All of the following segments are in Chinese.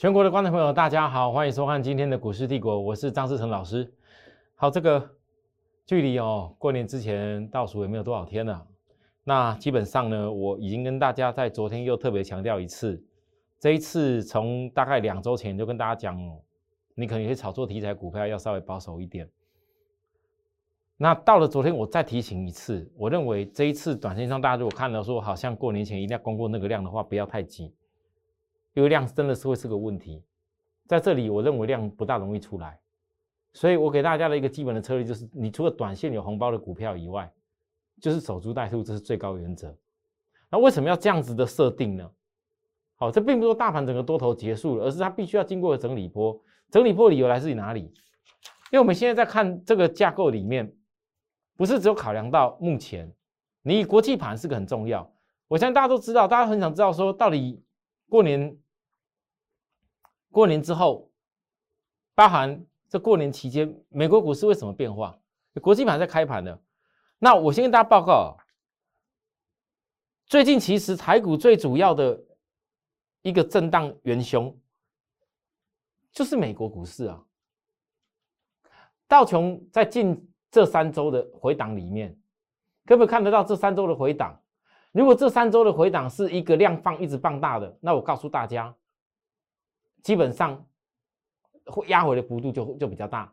全国的观众朋友，大家好，欢迎收看今天的股市帝国，我是张志成老师。好，这个距离哦，过年之前倒数也没有多少天了。那基本上呢，我已经跟大家在昨天又特别强调一次，这一次从大概两周前就跟大家讲，你可能会炒作题材股票要稍微保守一点。那到了昨天，我再提醒一次，我认为这一次短线上大家如果看到说好像过年前一定要攻过那个量的话，不要太急。因为量真的是会是个问题，在这里我认为量不大容易出来，所以我给大家的一个基本的策略就是，你除了短线有红包的股票以外，就是守株待兔，这是最高原则。那为什么要这样子的设定呢？好，这并不是说大盘整个多头结束了，而是它必须要经过整理波。整理波理由来自于哪里？因为我们现在在看这个架构里面，不是只有考量到目前，你国际盘是个很重要。我相信大家都知道，大家很想知道说到底。过年，过年之后，包含这过年期间，美国股市为什么变化？国际盘在开盘的。那我先跟大家报告，最近其实台股最主要的一个震荡元凶，就是美国股市啊。道琼在近这三周的回档里面，根本看得到这三周的回档？如果这三周的回档是一个量放一直放大的，那我告诉大家，基本上会压回的幅度就就比较大。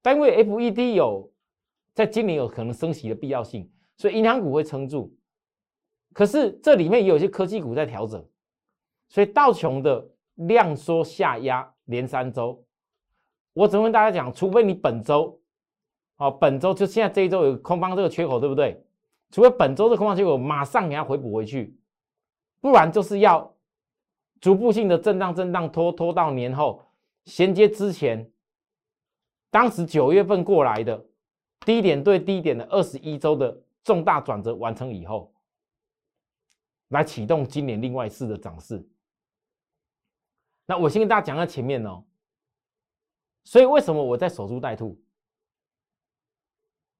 但因为 FED 有在今年有可能升息的必要性，所以银行股会撑住。可是这里面也有一些科技股在调整，所以道琼的量缩下压连三周。我只能跟大家讲，除非你本周，哦，本周就现在这一周有空方这个缺口，对不对？除非本周的空方结果马上给它回补回去，不然就是要逐步性的震荡震荡拖拖到年后衔接之前，当时九月份过来的低点对低点的二十一周的重大转折完成以后，来启动今年另外一次的涨势。那我先跟大家讲在前面哦，所以为什么我在守株待兔？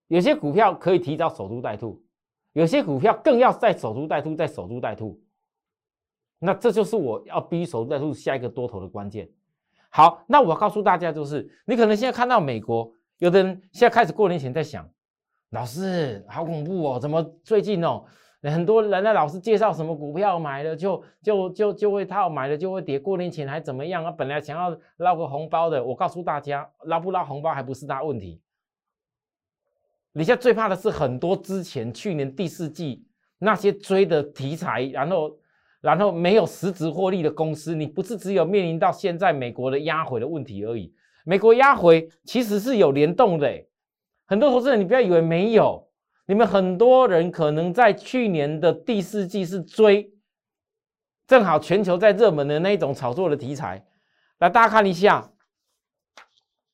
有些股票可以提早守株待兔。有些股票更要再守株待兔，再守株待兔，那这就是我要逼守株待兔下一个多头的关键。好，那我告诉大家，就是你可能现在看到美国有的人现在开始过年前在想，老师好恐怖哦，怎么最近哦很多人呢老师介绍什么股票买了就就就就会套，买了就会跌，过年前还怎么样啊？本来想要捞个红包的，我告诉大家，捞不捞红包还不是大问题。你现在最怕的是很多之前去年第四季那些追的题材，然后然后没有实质获利的公司，你不是只有面临到现在美国的压回的问题而已。美国压回其实是有联动的，很多投资人你不要以为没有，你们很多人可能在去年的第四季是追，正好全球在热门的那一种炒作的题材。来，大家看一下，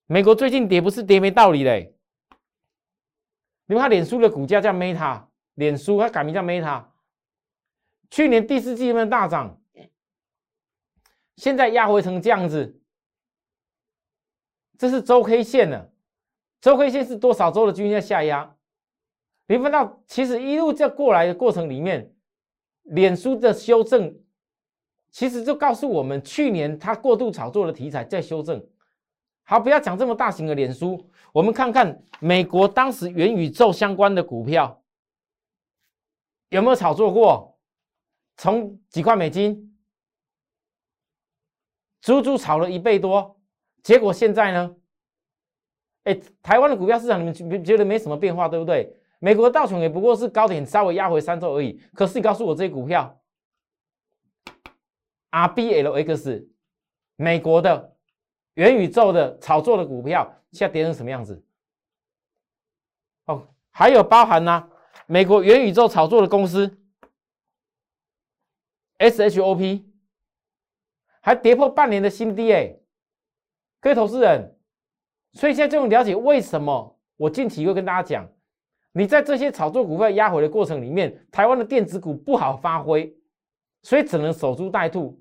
美国最近跌不是跌没道理嘞。你看，脸书的股价叫 Meta，脸书它改名叫 Meta，去年第四季有没有大涨？现在压回成这样子，这是周 K 线呢？周 K 线是多少周的均线下压？你看到，其实一路这过来的过程里面，脸书的修正，其实就告诉我们，去年它过度炒作的题材在修正。好，不要讲这么大型的脸书。我们看看美国当时元宇宙相关的股票有没有炒作过？从几块美金，足足炒了一倍多。结果现在呢？哎，台湾的股票市场你们觉觉得没什么变化，对不对？美国道琼也不过是高点稍微压回三周而已。可是你告诉我这些股票，RBLX，美国的。元宇宙的炒作的股票，现在跌成什么样子？哦，还有包含呢，美国元宇宙炒作的公司，SHOP，还跌破半年的新低哎，各位投资人，所以现在就了解为什么我近期会跟大家讲，你在这些炒作股票压回的过程里面，台湾的电子股不好发挥，所以只能守株待兔。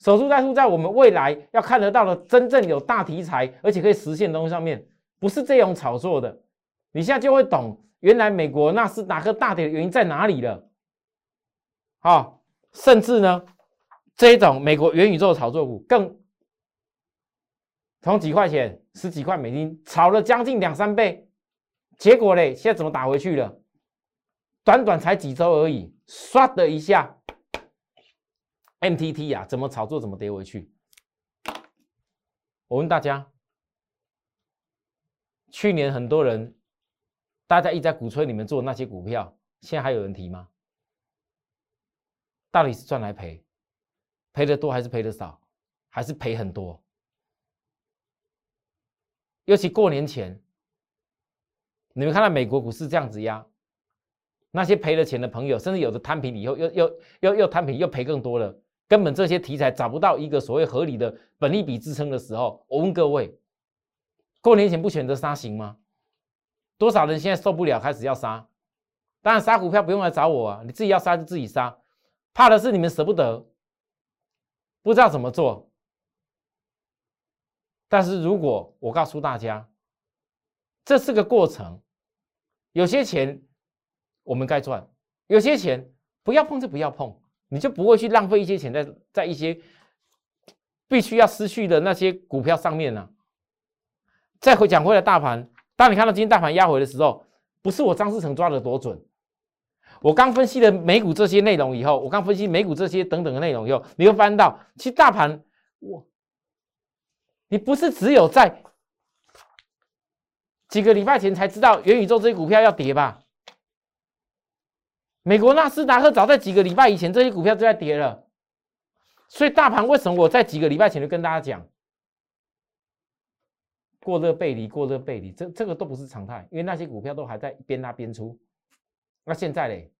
守株待兔，在我们未来要看得到的真正有大题材，而且可以实现东西上面，不是这种炒作的。你现在就会懂，原来美国纳斯达克大跌的原因在哪里了。好，甚至呢，这种美国元宇宙炒作股，更从几块钱、十几块美金炒了将近两三倍，结果嘞，现在怎么打回去了？短短才几周而已，唰的一下，MTT 呀，怎么炒作怎么跌回去？我问大家，去年很多人，大家一直在鼓吹你们做那些股票，现在还有人提吗？到底是赚来赔？赔的多还是赔的少？还是赔很多？尤其过年前，你们看到美国股市这样子压，那些赔了钱的朋友，甚至有的摊平以后又又又又摊平又赔更多了，根本这些题材找不到一个所谓合理的本利比支撑的时候，我问各位，过年前不选择杀行吗？多少人现在受不了，开始要杀？当然杀股票不用来找我啊，你自己要杀就自己杀，怕的是你们舍不得，不知道怎么做。但是如果我告诉大家，这是个过程，有些钱我们该赚，有些钱不要碰就不要碰，你就不会去浪费一些钱在在一些必须要失去的那些股票上面呢。再回讲回来，大盘，当你看到今天大盘压回的时候，不是我张世成抓的多准，我刚分析了美股这些内容以后，我刚分析美股这些等等的内容以后，你会翻到，其实大盘我。你不是只有在几个礼拜前才知道元宇宙这些股票要跌吧？美国纳斯达克早在几个礼拜以前，这些股票就在跌了。所以大盘为什么我在几个礼拜前就跟大家讲，过热背离，过热背离，这这个都不是常态，因为那些股票都还在边拉边出。那现在嘞，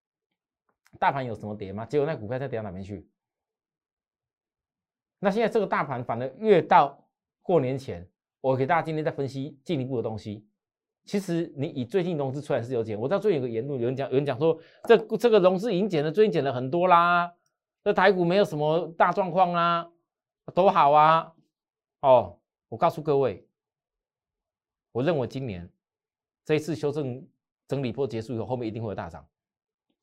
大盘有什么跌吗？结果那股票在跌到哪边去？那现在这个大盘反而越到。过年前，我给大家今天再分析进一步的东西。其实你以最近融资出来是有减，我知道最近有个言论，有人讲有人讲说这这个融资已经减了，最近减了很多啦。这台股没有什么大状况啦，多好啊！哦，我告诉各位，我认为今年这一次修正整理波结束以后，后面一定会有大涨。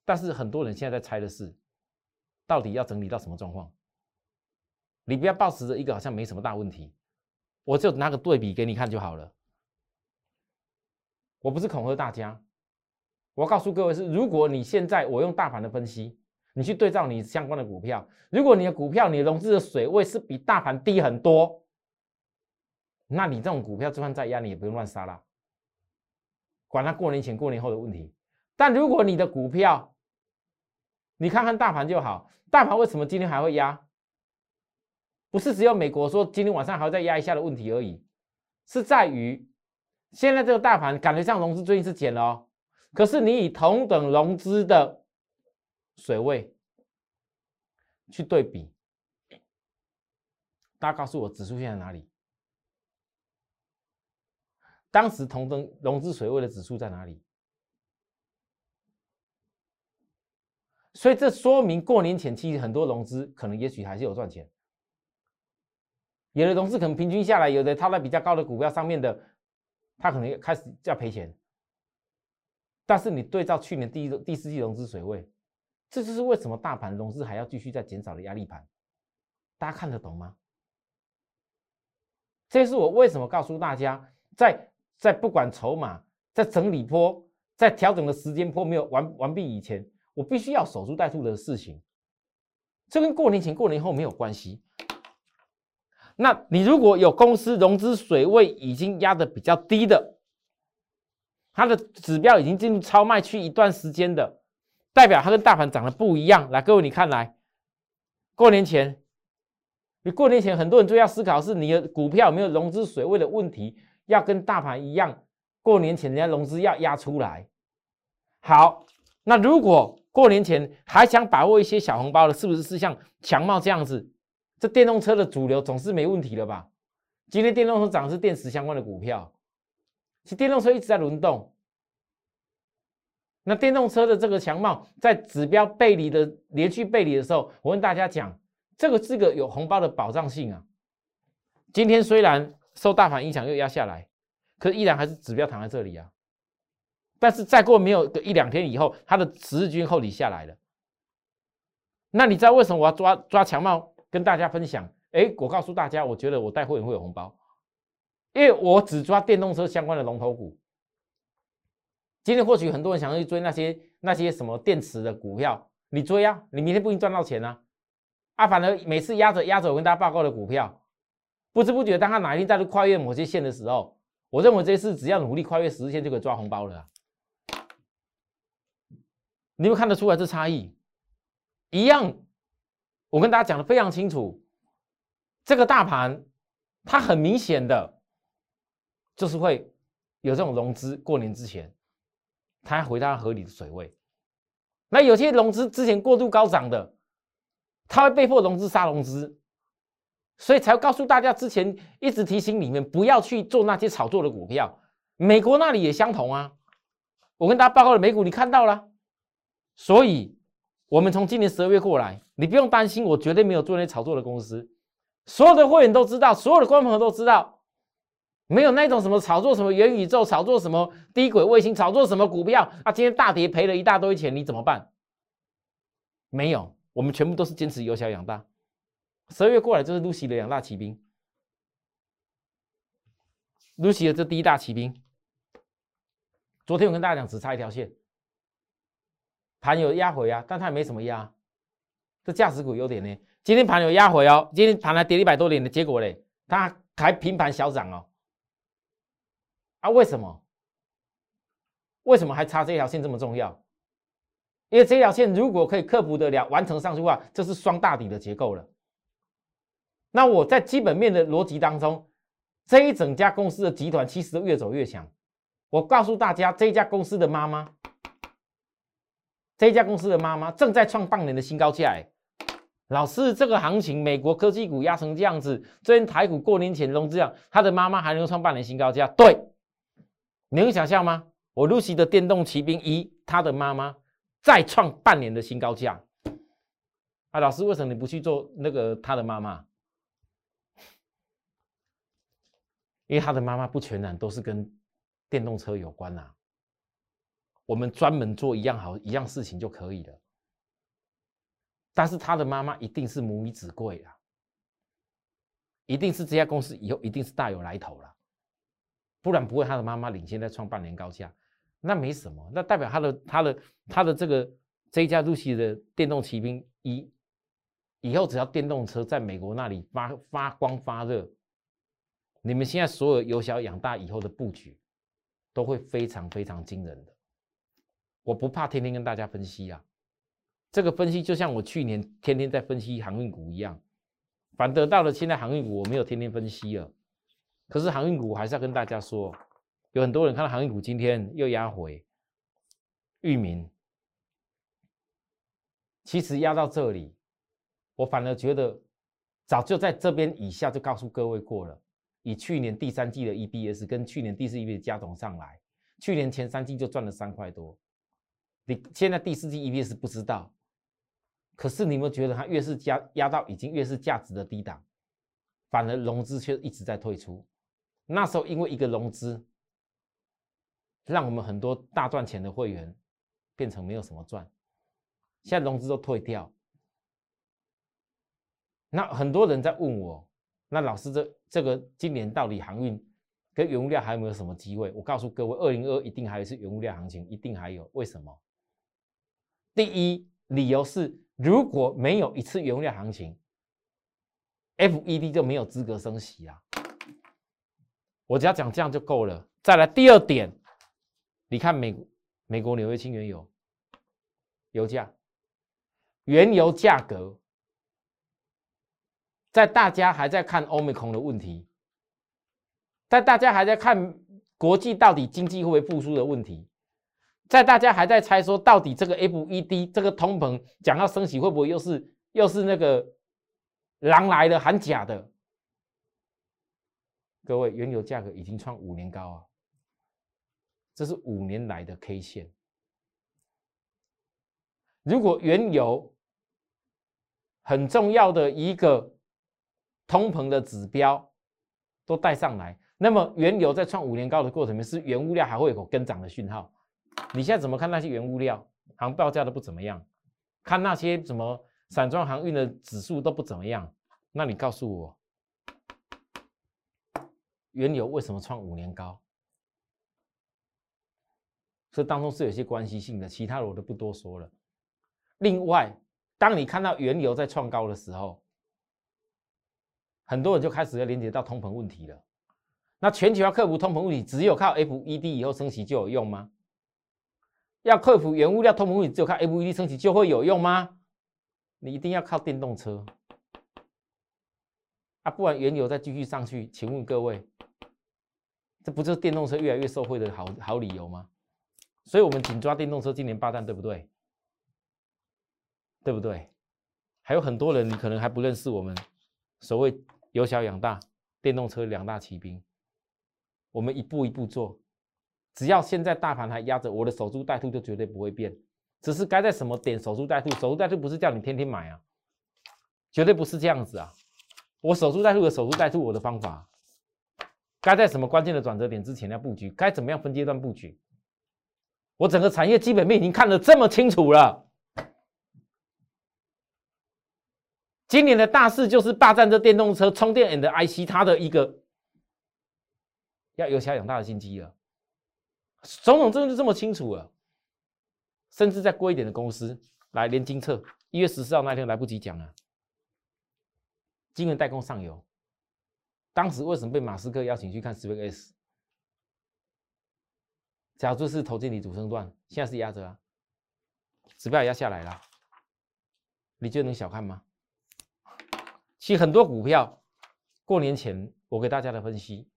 但是很多人现在在猜的是，到底要整理到什么状况？你不要抱持着一个好像没什么大问题。我就拿个对比给你看就好了。我不是恐吓大家，我告诉各位是：如果你现在我用大盘的分析，你去对照你相关的股票，如果你的股票你融资的水位是比大盘低很多，那你这种股票就算再压，你也不用乱杀了，管它过年前过年后的问题。但如果你的股票，你看看大盘就好，大盘为什么今天还会压？不是只有美国说今天晚上还要再压一下的问题而已，是在于现在这个大盘感觉上融资最近是减了哦，可是你以同等融资的水位去对比，大家告诉我指数现在哪里？当时同等融资水位的指数在哪里？所以这说明过年前期很多融资可能也许还是有赚钱。有的融资可能平均下来，有的套在比较高的股票上面的，他可能开始要赔钱。但是你对照去年第一、第四季融资水位，这就是为什么大盘融资还要继续在减少的压力盘。大家看得懂吗？这是我为什么告诉大家，在在不管筹码在整理波、在调整的时间波没有完完毕以前，我必须要守株待兔的事情。这跟过年前、过年后没有关系。那你如果有公司融资水位已经压的比较低的，它的指标已经进入超卖区一段时间的，代表它跟大盘涨得不一样。来，各位你看来，过年前，你过年前很多人就要思考是你的股票有没有融资水位的问题，要跟大盘一样，过年前人家融资要压出来。好，那如果过年前还想把握一些小红包的，是不是是像强茂这样子？这电动车的主流总是没问题了吧？今天电动车涨是电池相关的股票，其实电动车一直在轮动。那电动车的这个强貌在指标背离的连续背离的时候，我跟大家讲，这个是个有红包的保障性啊。今天虽然受大盘影响又压下来，可依然还是指标躺在这里啊。但是再过没有个一两天以后，它的十日均厚底下来了。那你知道为什么我要抓抓强帽？跟大家分享。哎，我告诉大家，我觉得我带会员会有红包，因为我只抓电动车相关的龙头股。今天或许很多人想要去追那些那些什么电池的股票，你追啊，你明天不一定赚到钱啊。啊，反而每次压着压着我跟大家报告的股票，不知不觉当他哪一天在跨越某些线的时候，我认为这次只要努力跨越十日线就可以抓红包了。你们看得出来这差异？一样，我跟大家讲的非常清楚，这个大盘它很明显的，就是会有这种融资，过年之前。它回到合理的水位，那有些融资之前过度高涨的，它会被迫融资杀融资，所以才要告诉大家之前一直提醒你们不要去做那些炒作的股票。美国那里也相同啊，我跟大家报告的美股你看到了，所以我们从今年十二月过来，你不用担心，我绝对没有做那些炒作的公司，所有的会员都知道，所有的观众朋友都知道。没有那种什么炒作什么元宇宙，炒作什么低轨卫星，炒作什么股票啊？今天大跌赔了一大堆钱，你怎么办？没有，我们全部都是坚持由小养大。十二月过来就是露西的两大骑兵露西的这第一大骑兵。昨天我跟大家讲，只差一条线，盘有压回啊，但它也没什么压。这价值股优点呢？今天盘有压回哦，今天盘还跌一百多点的结果嘞，它还平盘小涨哦。啊，为什么？为什么还差这条线这么重要？因为这条线如果可以克服得了，完成上去的话，这是双大底的结构了。那我在基本面的逻辑当中，这一整家公司的集团其实越走越强。我告诉大家，这家公司的妈妈，这家公司的妈妈正在创半年的新高价。哎，老师，这个行情，美国科技股压成这样子，最近台股过年前都这样，他的妈妈还能创半年新高价？对。你能想象吗？我露西的电动骑兵一，他的妈妈再创半年的新高价。啊，老师，为什么你不去做那个他的妈妈？因为他的妈妈不全然都是跟电动车有关呐。我们专门做一样好一样事情就可以了。但是他的妈妈一定是母以子贵啊，一定是这家公司以后一定是大有来头了。不然不会，他的妈妈领先在创半年高价，那没什么，那代表他的他的他的这个这一家入席的电动骑兵一，以后只要电动车在美国那里发发光发热，你们现在所有由小养大以后的布局，都会非常非常惊人的。我不怕天天跟大家分析啊，这个分析就像我去年天天在分析航运股一样，反得到了现在航运股我没有天天分析了。可是航运股还是要跟大家说，有很多人看到航运股今天又压回，域名，其实压到这里，我反而觉得早就在这边以下就告诉各位过了。以去年第三季的 EBS 跟去年第四季的加总上来，去年前三季就赚了三块多，你现在第四季 EBS 不知道，可是你有没有觉得它越是加压到已经越是价值的低档，反而融资却一直在退出。那时候因为一个融资，让我们很多大赚钱的会员变成没有什么赚，现在融资都退掉。那很多人在问我，那老师这这个今年到底航运跟原物料还有没有什么机会？我告诉各位，二零二一定还是原物料行情，一定还有。为什么？第一理由是，如果没有一次原物料行情，FED 就没有资格升息啊。我只要讲这样就够了。再来第二点，你看美美国纽约轻原油油价，原油价格，在大家还在看欧美空的问题，在大家还在看国际到底经济会不会复苏的问题，在大家还在猜说到底这个 FED 这个通膨讲要升息会不会又是又是那个狼来的喊假的。各位，原油价格已经创五年高啊！这是五年来的 K 线。如果原油很重要的一个通膨的指标都带上来，那么原油在创五年高的过程里面，是原物料还会有跟涨的讯号。你现在怎么看那些原物料？行报价都不怎么样。看那些什么散装航运的指数都不怎么样，那你告诉我，原油为什么创五年高？这当中是有些关系性的，其他的我都不多说了。另外，当你看到原油在创高的时候，很多人就开始要连接到通膨问题了。那全球要克服通膨问题，只有靠 FED 以后升息就有用吗？要克服原物料通膨问题，只有靠 FED 升息就会有用吗？你一定要靠电动车啊！不然原油再继续上去，请问各位，这不就是电动车越来越受惠的好好理由吗？所以我们紧抓电动车，今年霸占，对不对？对不对？还有很多人，你可能还不认识我们所谓由小养大电动车两大骑兵。我们一步一步做，只要现在大盘还压着，我的守株待兔就绝对不会变。只是该在什么点守株待兔，守株待兔不是叫你天天买啊，绝对不是这样子啊。我守株待兔的守株待兔，我的方法，该在什么关键的转折点之前要布局，该怎么样分阶段布局，我整个产业基本面已经看得这么清楚了。今年的大事就是霸占这电动车充电 and IC 它的一个。要有小养大的心机了，总统真的就这么清楚了，甚至再贵一点的公司来连金策，一月十四号那天来不及讲了，金圆代工上游，当时为什么被马斯克邀请去看 Space？假如是投进你主升段，现在是压着啊，指标也压下来了，你就能小看吗？其实很多股票，过年前我给大家的分析。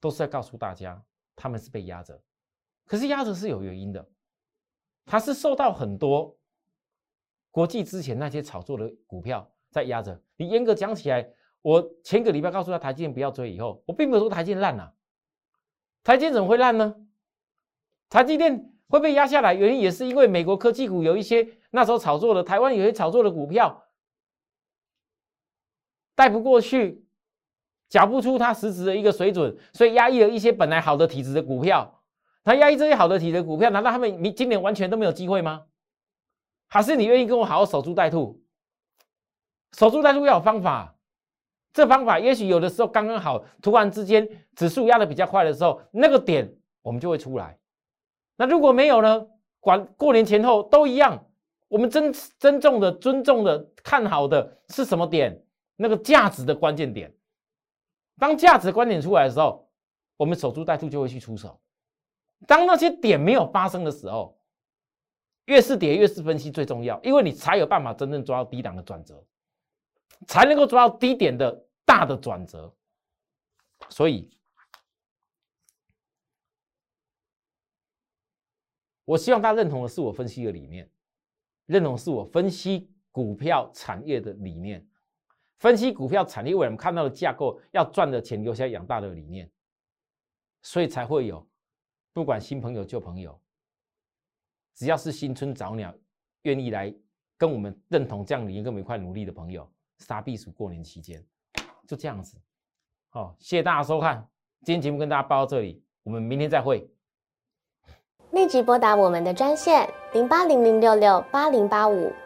都是在告诉大家，他们是被压着，可是压着是有原因的，它是受到很多国际之前那些炒作的股票在压着。你严格讲起来，我前个礼拜告诉他台积电不要追，以后我并没有说台积电烂了，台积电怎么会烂呢？台积电会被压下来，原因也是因为美国科技股有一些那时候炒作的，台湾有些炒作的股票带不过去。缴不出它实质的一个水准，所以压抑了一些本来好的体质的股票。它压抑这些好的体质股票，难道他们明今年完全都没有机会吗？还是你愿意跟我好好守株待兔？守株待兔要有方法，这方法也许有的时候刚刚好，突然之间指数压的比较快的时候，那个点我们就会出来。那如果没有呢？管过年前后都一样。我们真真正的尊重的看好的是什么点？那个价值的关键点。当价值观点出来的时候，我们守株待兔就会去出手。当那些点没有发生的时候，越是跌越是分析最重要，因为你才有办法真正抓到低档的转折，才能够抓到低点的大的转折。所以，我希望大家认同的是我分析的理念，认同是我分析股票产业的理念。分析股票产业未来，我们看到的架构要赚的钱留下养大的理念，所以才会有不管新朋友旧朋友，只要是新春早鸟，愿意来跟我们认同这样理念、跟我们一块努力的朋友，杀避暑过年期间，就这样子。好，谢谢大家收看，今天节目跟大家报到这里，我们明天再会。立即拨打我们的专线零八零零六六八零八五。